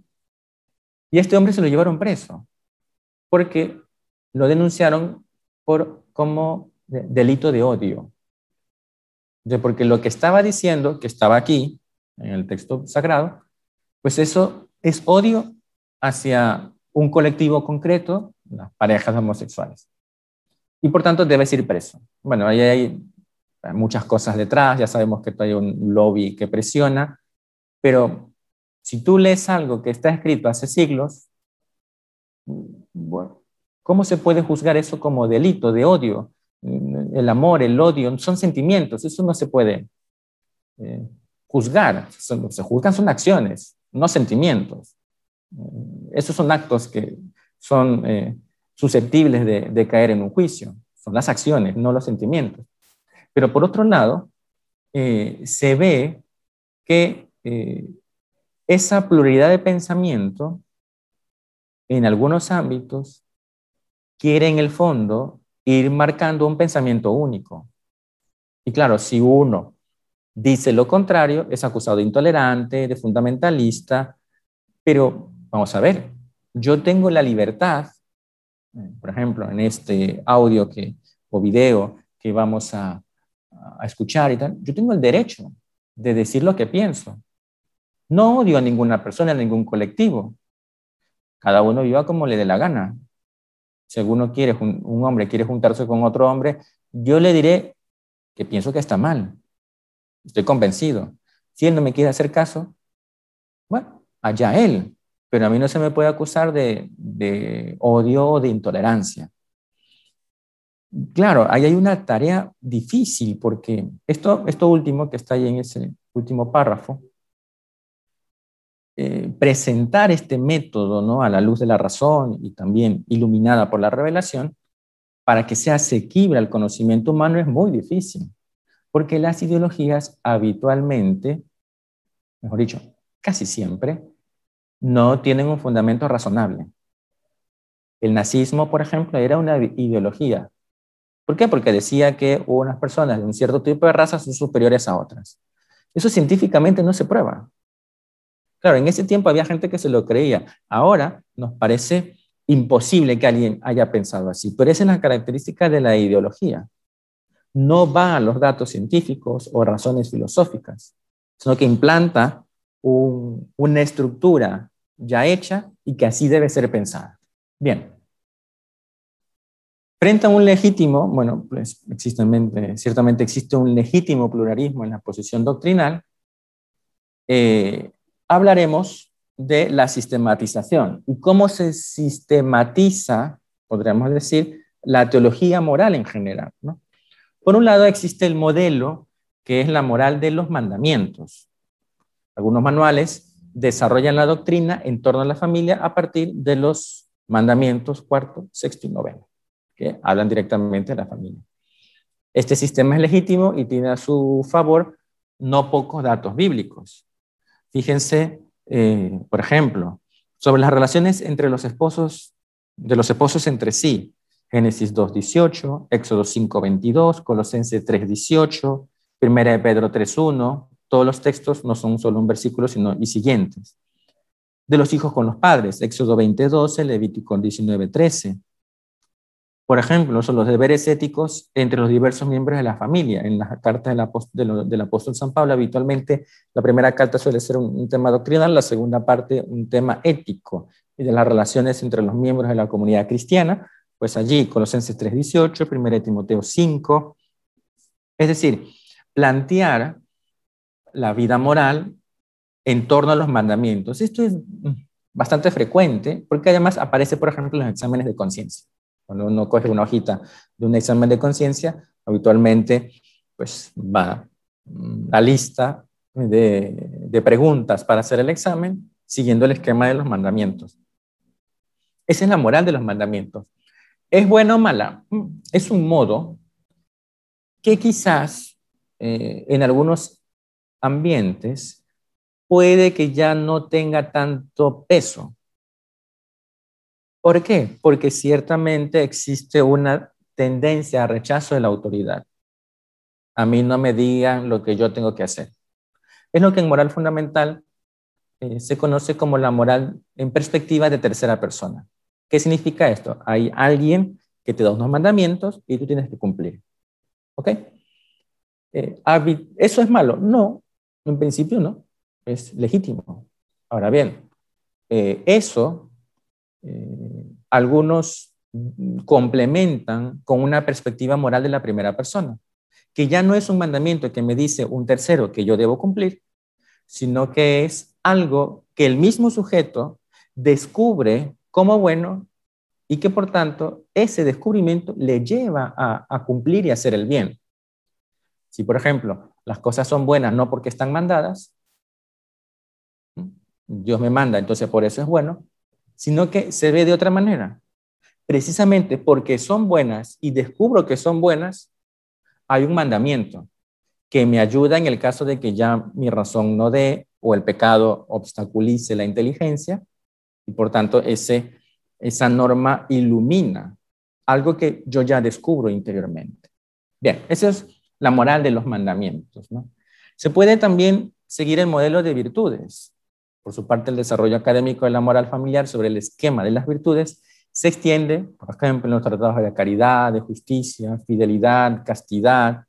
A: y este hombre se lo llevaron preso porque lo denunciaron por como delito de odio. De porque lo que estaba diciendo, que estaba aquí en el texto sagrado, pues eso es odio hacia un colectivo concreto, las parejas homosexuales y por tanto debes ir preso. Bueno, ahí hay muchas cosas detrás, ya sabemos que hay un lobby que presiona, pero si tú lees algo que está escrito hace siglos, bueno, ¿cómo se puede juzgar eso como delito de odio? El amor, el odio, son sentimientos, eso no se puede eh, juzgar, se juzgan son acciones, no sentimientos. Esos son actos que son eh, susceptibles de, caer en un juicio, son las acciones, no los sentimientos. Pero por otro lado, eh, se ve que eh, esa pluralidad de pensamiento en algunos ámbitos quiere en el fondo ir marcando un pensamiento único. Y claro, si uno dice lo contrario, es acusado de intolerante, de fundamentalista, pero vamos a ver, yo tengo la libertad, por ejemplo, en este audio que, o video que vamos a, a escuchar y tal, yo tengo el derecho de decir lo que pienso. No odio a ninguna persona, a ningún colectivo. Cada uno viva como le dé la gana. Si alguno quiere, un hombre quiere juntarse con otro hombre, yo le diré que pienso que está mal. Estoy convencido. Si él no me quiere hacer caso, bueno, allá él. Pero a mí no se me puede acusar de, odio o de intolerancia. Claro, ahí hay una tarea difícil porque esto, esto último que está ahí en ese último párrafo, eh, presentar este método ¿no? a la luz de la razón y también iluminada por la revelación, para que sea asequible al conocimiento humano es muy difícil, porque las ideologías habitualmente, mejor dicho, casi siempre, no tienen un fundamento razonable. El nazismo, por ejemplo, era una ideología. ¿Por qué? Porque decía que unas personas de un cierto tipo de raza son superiores a otras. Eso científicamente no se prueba. Claro, en ese tiempo había gente que se lo creía. Ahora nos parece imposible que alguien haya pensado así, pero esa es la característica de la ideología. No va a los datos científicos o razones filosóficas, sino que implanta una estructura ya hecha y que así debe ser pensada. Bien. Frente a un legítimo, bueno, pues ciertamente existe un legítimo pluralismo en la posición doctrinal, eh, hablaremos de la sistematización y cómo se sistematiza, podríamos decir, la teología moral en general. Por un lado existe el modelo que es la moral de los mandamientos. Algunos manuales desarrollan la doctrina en torno a la familia a partir de los mandamientos cuarto, sexto y noveno, que hablan directamente de la familia. Este sistema es legítimo y tiene a su favor no pocos datos bíblicos. Fíjense, eh, por ejemplo, sobre las relaciones entre los esposos, de los esposos entre sí. Génesis 2.18, Éxodo 5.22, Colosenses 3.18, Primera de Pedro 3.1, todos los textos no son solo un versículo, sino y siguientes. De los hijos con los padres, Éxodo 20.12, Levítico 19.13. Por ejemplo, son los deberes éticos entre los diversos miembros de la familia. En las cartas del, apóstol, del apóstol San Pablo, habitualmente la primera carta suele ser un, tema doctrinal, la segunda parte un tema ético y de las relaciones entre los miembros de la comunidad cristiana. Pues allí, Colosenses 3.18, 1 Timoteo 5. Es decir, plantear la vida moral en torno a los mandamientos. Esto es bastante frecuente porque además aparece, por ejemplo, en los exámenes de conciencia. Cuando uno coge una hojita de un examen de conciencia, habitualmente pues va la lista de, de, preguntas para hacer el examen siguiendo el esquema de los mandamientos. Esa es la moral de los mandamientos. ¿Es buena o mala? Mm, es un modo que quizás eh, en algunos ambientes puede que ya no tenga tanto peso. ¿Por qué? Porque ciertamente existe una tendencia a rechazo de la autoridad. A mí no me digan lo que yo tengo que hacer. Es lo que en moral fundamental eh, se conoce como la moral en perspectiva de tercera persona. ¿Qué significa esto? Hay alguien que te da unos mandamientos y tú tienes que cumplir. ¿Ok? Eh, ¿Eso es malo? No, en principio no. Es legítimo. Ahora bien, eh, eso eh, algunos complementan con una perspectiva moral de la primera persona, que ya no es un mandamiento que me dice un tercero que yo debo cumplir, sino que es algo que el mismo sujeto descubre como bueno y que por tanto ese descubrimiento le lleva a, a cumplir y hacer el bien. Si, por ejemplo, las cosas son buenas no porque están mandadas, Dios me manda, entonces por eso es bueno, sino que se ve de otra manera. Precisamente porque son buenas y descubro que son buenas, hay un mandamiento que me ayuda en el caso de que ya mi razón no dé o el pecado obstaculice la inteligencia y por tanto ese, esa norma ilumina algo que yo ya descubro interiormente. Bien, esa es la moral de los mandamientos. ¿no? Se puede también seguir el modelo de virtudes. Por su parte, el desarrollo académico de la moral familiar sobre el esquema de las virtudes se extiende, por ejemplo, en los tratados de caridad, de justicia, fidelidad, castidad.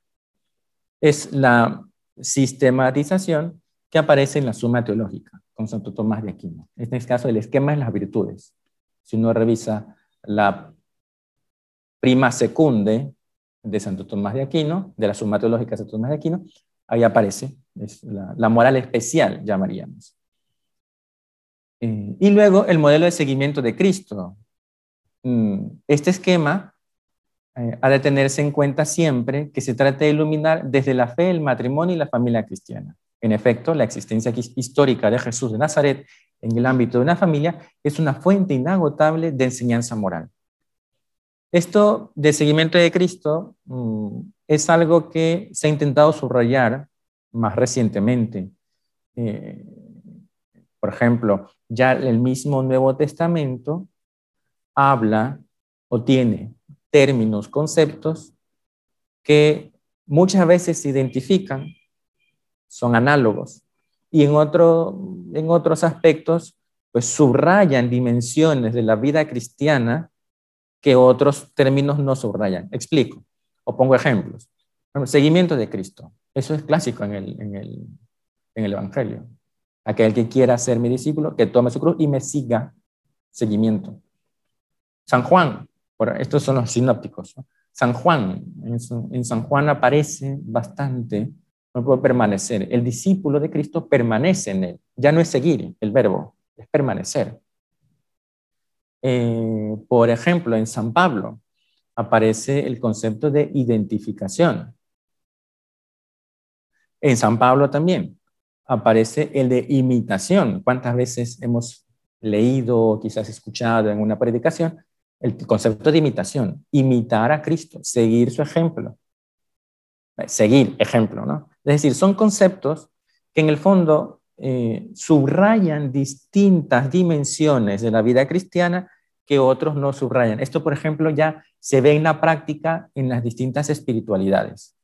A: Es la sistematización que aparece en la Suma Teológica con Santo Tomás de Aquino. En este caso, el esquema es las virtudes. Si uno revisa la prima secunde de Santo Tomás de Aquino, de la Suma Teológica de Santo Tomás de Aquino, ahí aparece, la, moral especial, llamaríamos. Eh, y luego el modelo de seguimiento de Cristo. Mm, este esquema eh, ha de tenerse en cuenta siempre que se trata de iluminar desde la fe, el matrimonio y la familia cristiana. En efecto, la existencia histórica de Jesús de Nazaret en el ámbito de una familia es una fuente inagotable de enseñanza moral. Esto de seguimiento de Cristo mm, es algo que se ha intentado subrayar más recientemente. Eh, por ejemplo, ya el mismo Nuevo Testamento habla o tiene términos, conceptos que muchas veces se identifican son análogos. Y en, en otros aspectos, pues subrayan dimensiones de la vida cristiana que otros términos no subrayan. Explico o pongo ejemplos. seguimiento de Cristo. Eso es clásico en el, en el, en el Evangelio. Aquel que quiera ser mi discípulo, que tome su cruz y me siga. Seguimiento. San Juan, estos son los sinópticos. San Juan, en San Juan aparece bastante no puede permanecer. El discípulo de Cristo permanece en él. Ya no es seguir el verbo, es permanecer. Eh, por ejemplo, en San Pablo aparece el concepto de identificación. En San Pablo también aparece el de imitación. ¿Cuántas veces hemos leído o quizás escuchado en una predicación el concepto de imitación? Imitar a Cristo, seguir su ejemplo. Seguir ejemplo, ¿no? Es decir, son conceptos que en el fondo eh, subrayan distintas dimensiones de la vida cristiana que otros no subrayan. Esto, por ejemplo, ya se ve en la práctica en las distintas espiritualidades.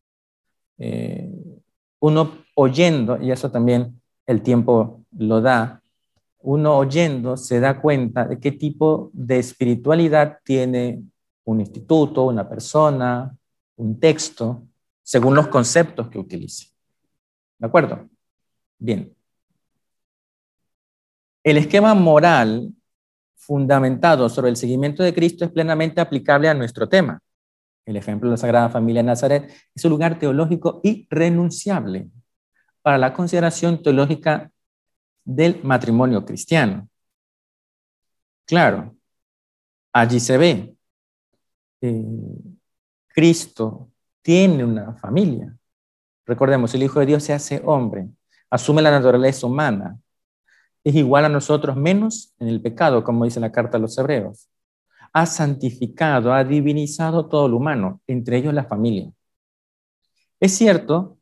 A: Eh, uno oyendo, y eso también el tiempo lo da, uno oyendo se da cuenta de qué tipo de espiritualidad tiene un instituto, una persona, un texto, según los conceptos que utilice. ¿De acuerdo? Bien. El esquema moral fundamentado sobre el seguimiento de Cristo es plenamente aplicable a nuestro tema. El ejemplo de la Sagrada Familia de Nazaret es un lugar teológico irrenunciable para la consideración teológica del matrimonio cristiano. Claro, allí se ve. Eh, Cristo tiene una familia. Recordemos, el Hijo de Dios se hace hombre, asume la naturaleza humana, es igual a nosotros menos en el pecado, como dice la carta a los hebreos. Ha santificado, ha divinizado todo lo humano, entre ellos la familia. Es cierto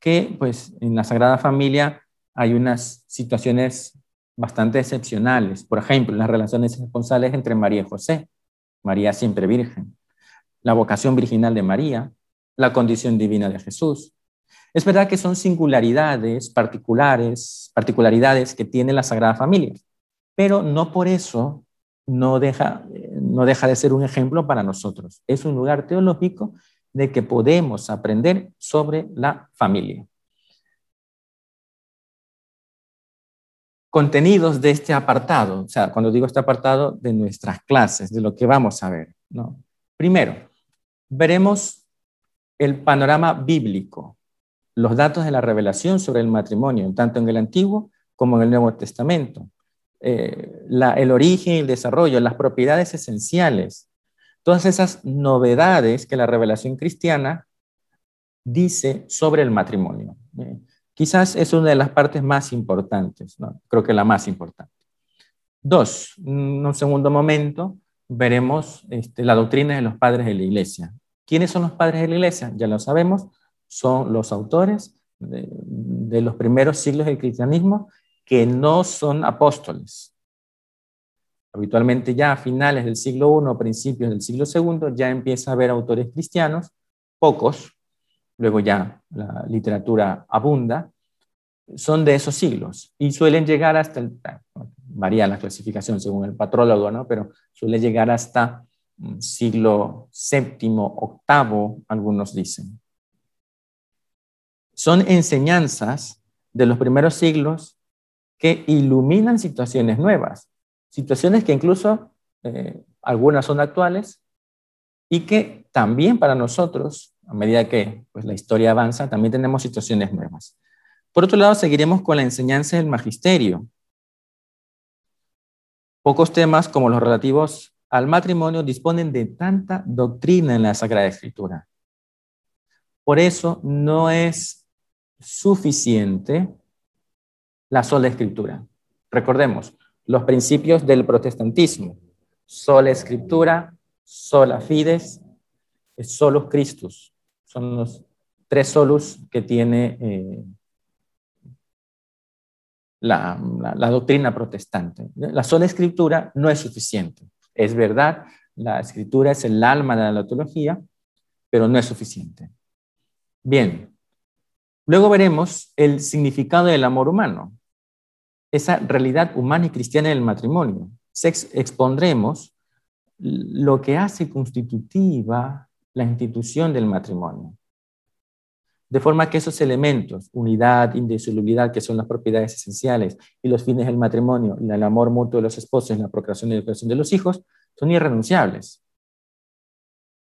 A: que pues, en la Sagrada Familia hay unas situaciones bastante excepcionales. Por ejemplo, las relaciones esponsales entre María y José, María siempre virgen, la vocación virginal de María, la condición divina de Jesús, es verdad que son singularidades particulares, particularidades que tiene la Sagrada Familia, pero no por eso no deja, no deja de ser un ejemplo para nosotros. Es un lugar teológico de que podemos aprender sobre la familia. Contenidos de este apartado, o sea, cuando digo este apartado, de nuestras clases, de lo que vamos a ver. ¿no? Primero, veremos el panorama bíblico los datos de la revelación sobre el matrimonio, tanto en el Antiguo como en el Nuevo Testamento. Eh, el origen y el desarrollo, las propiedades esenciales, todas esas novedades que la revelación cristiana dice sobre el matrimonio. Eh, quizás es una de las partes más importantes, creo que la más importante. Dos, en un segundo momento veremos este, la doctrina de los padres de la iglesia. ¿Quiénes son los padres de la iglesia? Ya lo sabemos, son los autores de, los primeros siglos del cristianismo que no son apóstoles. Habitualmente ya a finales del siglo I principios del siglo II ya empieza a haber autores cristianos, pocos, luego ya la literatura abunda, son de esos siglos y suelen llegar hasta el, varía la clasificación según el patrólogo, ¿no? pero suele llegar hasta mm, siglo VII, octavo, algunos dicen. Son enseñanzas de los primeros siglos que iluminan situaciones nuevas, situaciones que incluso eh, algunas son actuales y que también para nosotros, a medida que pues, la historia avanza, también tenemos situaciones nuevas. Por otro lado, seguiremos con la enseñanza del magisterio, Pocos temas como los relativos al matrimonio disponen de tanta doctrina en la Sagrada Escritura. Por eso no es suficiente la sola escritura. Recordemos los principios del protestantismo. Sola escritura, sola fides, solus Christus. Son los tres solus que tiene eh, la, doctrina protestante. La sola escritura no es suficiente. Es verdad, la escritura es el alma de la teología, pero no es suficiente. Bien, luego veremos el significado del amor humano, esa realidad humana y cristiana del matrimonio. expondremos lo que hace constitutiva la institución del matrimonio. De forma que esos elementos, unidad, indisolubilidad, que son las propiedades esenciales, y los fines del matrimonio, el amor mutuo de los esposos, la procreación y educación de los hijos, son irrenunciables.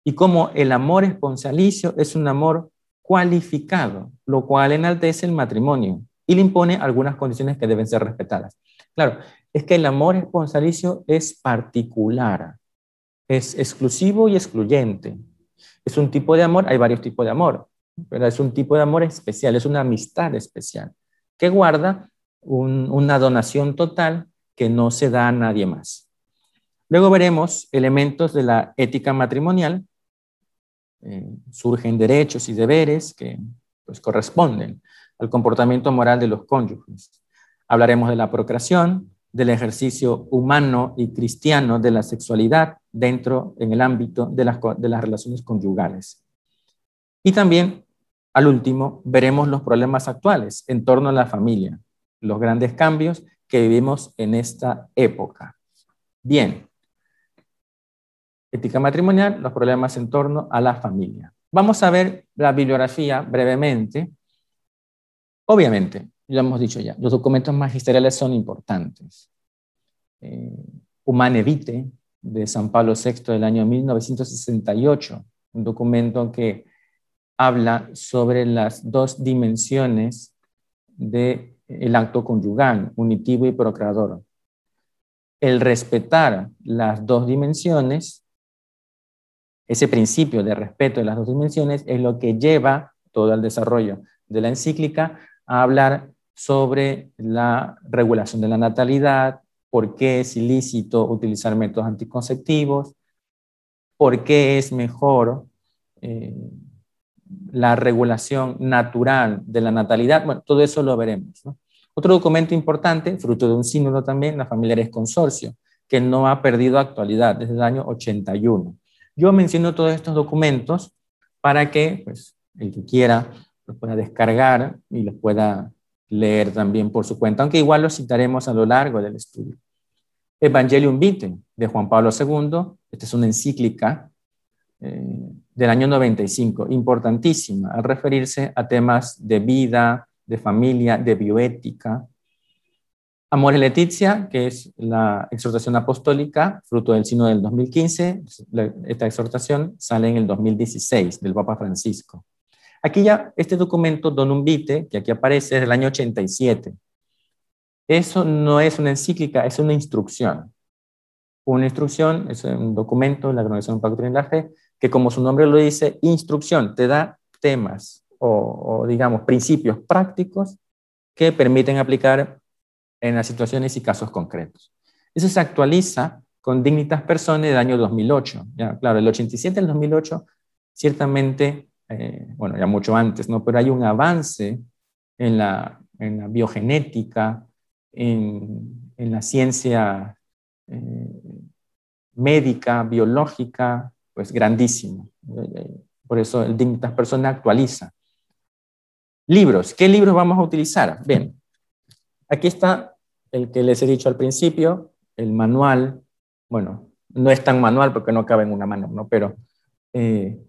A: Y como el amor esponsalicio es un amor cualificado, lo cual enaltece el matrimonio y le impone algunas condiciones que deben ser respetadas. Claro, es que el amor esponsalicio es particular, es exclusivo y excluyente. Es un tipo de amor, hay varios tipos de amor pero es un tipo de amor especial, es una amistad especial, que guarda una donación total que no se da a nadie más. Luego veremos elementos de la ética matrimonial, eh, surgen derechos y deberes que pues, corresponden al comportamiento moral de los cónyuges. Hablaremos de la procreación, del ejercicio humano y cristiano de la sexualidad dentro, en el ámbito de las, de las relaciones conyugales. Y también al último, veremos los problemas actuales en torno a la familia, los grandes cambios que vivimos en esta época. Bien, ética matrimonial, los problemas en torno a la familia. Vamos a ver la bibliografía brevemente. Obviamente, ya hemos dicho ya, los documentos magisteriales son importantes. Eh, Humane de San Pablo VI del año 1968, un documento que habla sobre las dos dimensiones del el acto conyugal, unitivo y procreador. El respetar las dos dimensiones, ese principio de respeto de las dos dimensiones, es lo que lleva todo el desarrollo de la encíclica a hablar sobre la regulación de la natalidad, por qué es ilícito utilizar métodos anticonceptivos, por qué es mejor eh, la regulación natural de la natalidad, bueno, todo eso lo veremos. Otro documento importante, fruto de un sínodo también, la Familiares Consorcio, que no ha perdido actualidad desde el año 81. Yo menciono todos estos documentos para que pues, el que quiera los pueda descargar y los pueda leer también por su cuenta, aunque igual los citaremos a lo largo del estudio. Evangelium Vitae de Juan Pablo II, esta es una encíclica eh, del año 95, importantísima, al referirse a temas de vida, de familia, de bioética. Amor y Leticia, que es la exhortación apostólica, fruto del sino del 2015. Esta exhortación sale en el 2016 del Papa Francisco. Aquí ya este documento Donum Vitae, que aquí aparece, es del año 87. Eso no es una encíclica, es una instrucción. Una instrucción es un documento de la Organización para la Fe que como su nombre lo dice, instrucción, te da temas o, digamos, principios prácticos que permiten aplicar en las situaciones y casos concretos. Eso se actualiza con Dignitas Personas del año 2008. Ya, claro, el 87 el 2008, ciertamente, eh, bueno, ya mucho antes, ¿no? Pero hay un avance en la, en la biogenética, en, en, la ciencia eh, médica, biológica, pues grandísimo. Por eso el Dignitas Persona actualiza. Libros. ¿Qué libros vamos a utilizar? Bien, aquí está el que les he dicho al principio, el manual. Bueno, no es tan manual porque no cabe en una mano, ¿no? Pero eh,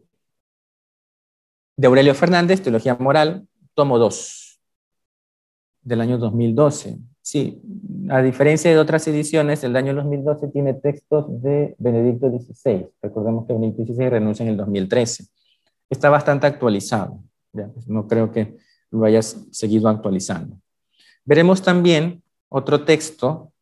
A: de Aurelio Fernández, Teología Moral, tomo 2, del año 2012. Sí, a diferencia de otras ediciones, el año 2012 tiene textos de Benedicto XVI. Recordemos que Benedicto XVI renuncia en el 2013. Está bastante actualizado. Pues, no creo que lo hayas seguido actualizando. Veremos también otro texto,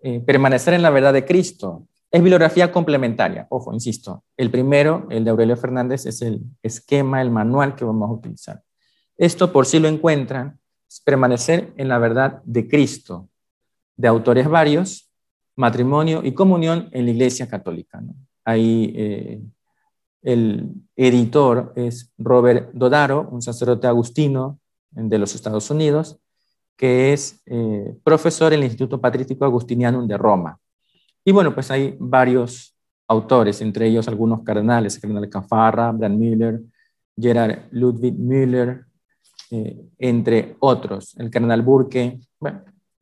A: eh, Permanecer en la verdad de Cristo. Es bibliografía complementaria. Ojo, insisto, el primero, el de Aurelio Fernández, es el esquema, el manual que vamos a utilizar. Esto, por si lo encuentran, permanecer en la verdad de Cristo, de autores varios, matrimonio y comunión en la Iglesia Católica. Ahí eh, el editor es Robert Dodaro, un sacerdote agustino de los Estados Unidos, que es eh, profesor en el Instituto Patrístico Agustiniano de Roma. Y bueno, pues hay varios autores, entre ellos algunos cardenales, el cardenal Cafarra, Brand Müller, Gerard Ludwig Müller, eh, entre otros. El cardenal Burke,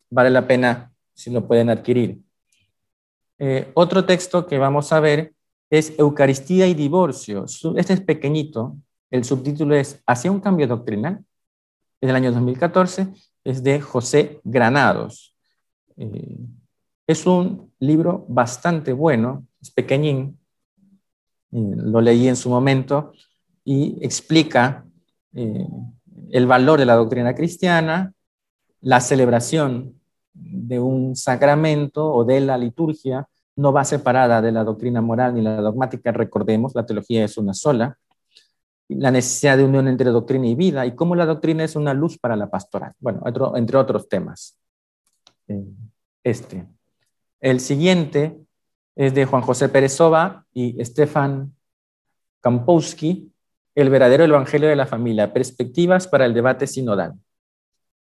A: vale la pena si lo pueden adquirir. Eh, otro texto que vamos a ver es Eucaristía y Divorcio. Este es pequeñito, el subtítulo es Hacia un cambio doctrinal, es del año 2014, es de José Granados. Eh, es un libro bastante bueno, es pequeñín, lo leí en su momento y explica el valor de la doctrina cristiana, la celebración de un sacramento o de la liturgia no va separada de la doctrina moral ni la dogmática, recordemos, la teología es una sola, la necesidad de unión entre doctrina y vida y cómo la doctrina es una luz para la pastoral, bueno, entre otros temas. Eh, este. El siguiente es de Juan José Pérezova y Stefan Kampowski, el verdadero Evangelio de la familia, perspectivas para el debate sinodal.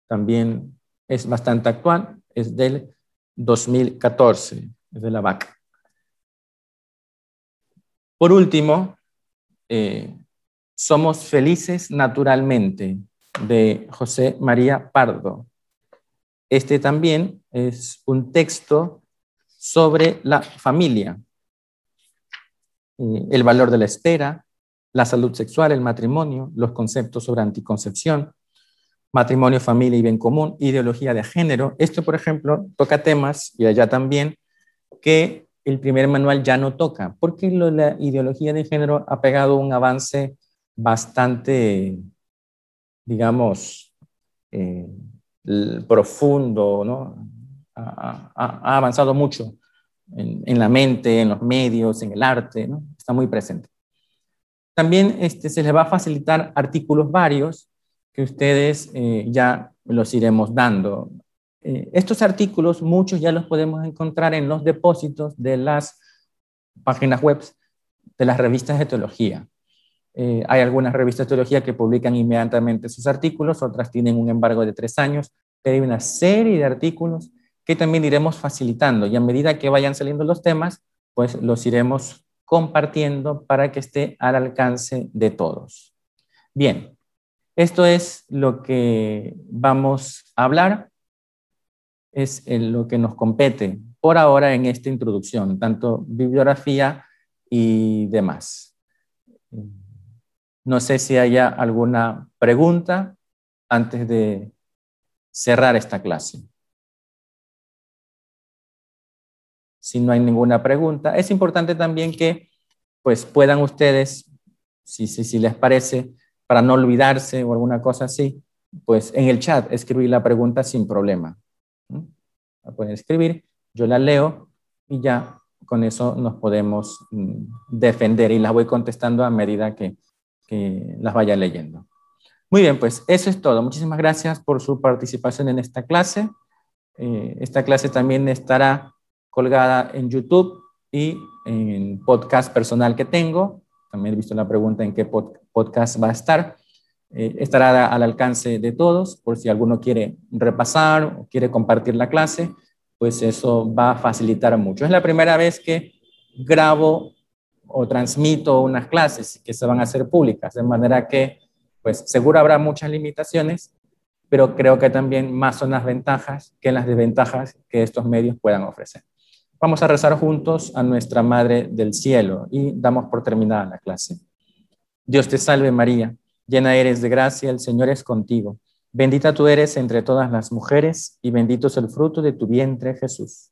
A: También es bastante actual, es del 2014, es de la VAC. Por último, eh, Somos felices naturalmente, de José María Pardo. Este también es un texto sobre la familia, eh, el valor de la espera, la salud sexual, el matrimonio, los conceptos sobre anticoncepción, matrimonio, familia y bien común, ideología de género. Esto, por ejemplo, toca temas, y allá también, que el primer manual ya no toca, porque la ideología de género ha pegado un avance bastante, digamos, eh, profundo, ¿no? Ha, avanzado mucho en, la mente, en los medios, en el arte, ¿no? Está muy presente. También este, se les va a facilitar artículos varios que ustedes eh, ya los iremos dando. Eh, estos artículos, muchos ya los podemos encontrar en los depósitos de las páginas web de las revistas de teología. Eh, hay algunas revistas de teología que publican inmediatamente sus artículos, otras tienen un embargo de tres años, pero hay una serie de artículos que también iremos facilitando y a medida que vayan saliendo los temas, pues los iremos compartiendo para que esté al alcance de todos. Bien, esto es lo que vamos a hablar, es lo que nos compete por ahora en esta introducción, tanto bibliografía y demás. No sé si haya alguna pregunta antes de cerrar esta clase. si no hay ninguna pregunta. Es importante también que pues puedan ustedes, si, si, si les parece, para no olvidarse o alguna cosa así, pues en el chat escribir la pregunta sin problema. La pueden escribir, yo la leo y ya con eso nos podemos mm, defender y las voy contestando a medida que, que las vaya leyendo. Muy bien, pues eso es todo. Muchísimas gracias por su participación en esta clase. Eh, esta clase también estará colgada en YouTube y en podcast personal que tengo. También he visto la pregunta en qué podcast va a estar. Eh, estará al alcance de todos por si alguno quiere repasar o quiere compartir la clase, pues eso va a facilitar mucho. Es la primera vez que grabo o transmito unas clases que se van a hacer públicas, de manera que pues seguro habrá muchas limitaciones, pero creo que también más son las ventajas que las desventajas que estos medios puedan ofrecer. Vamos a rezar juntos a nuestra Madre del Cielo y damos por terminada la clase. Dios te salve María, llena eres de gracia, el Señor es contigo. Bendita tú eres entre todas las mujeres y bendito es el fruto de tu vientre Jesús.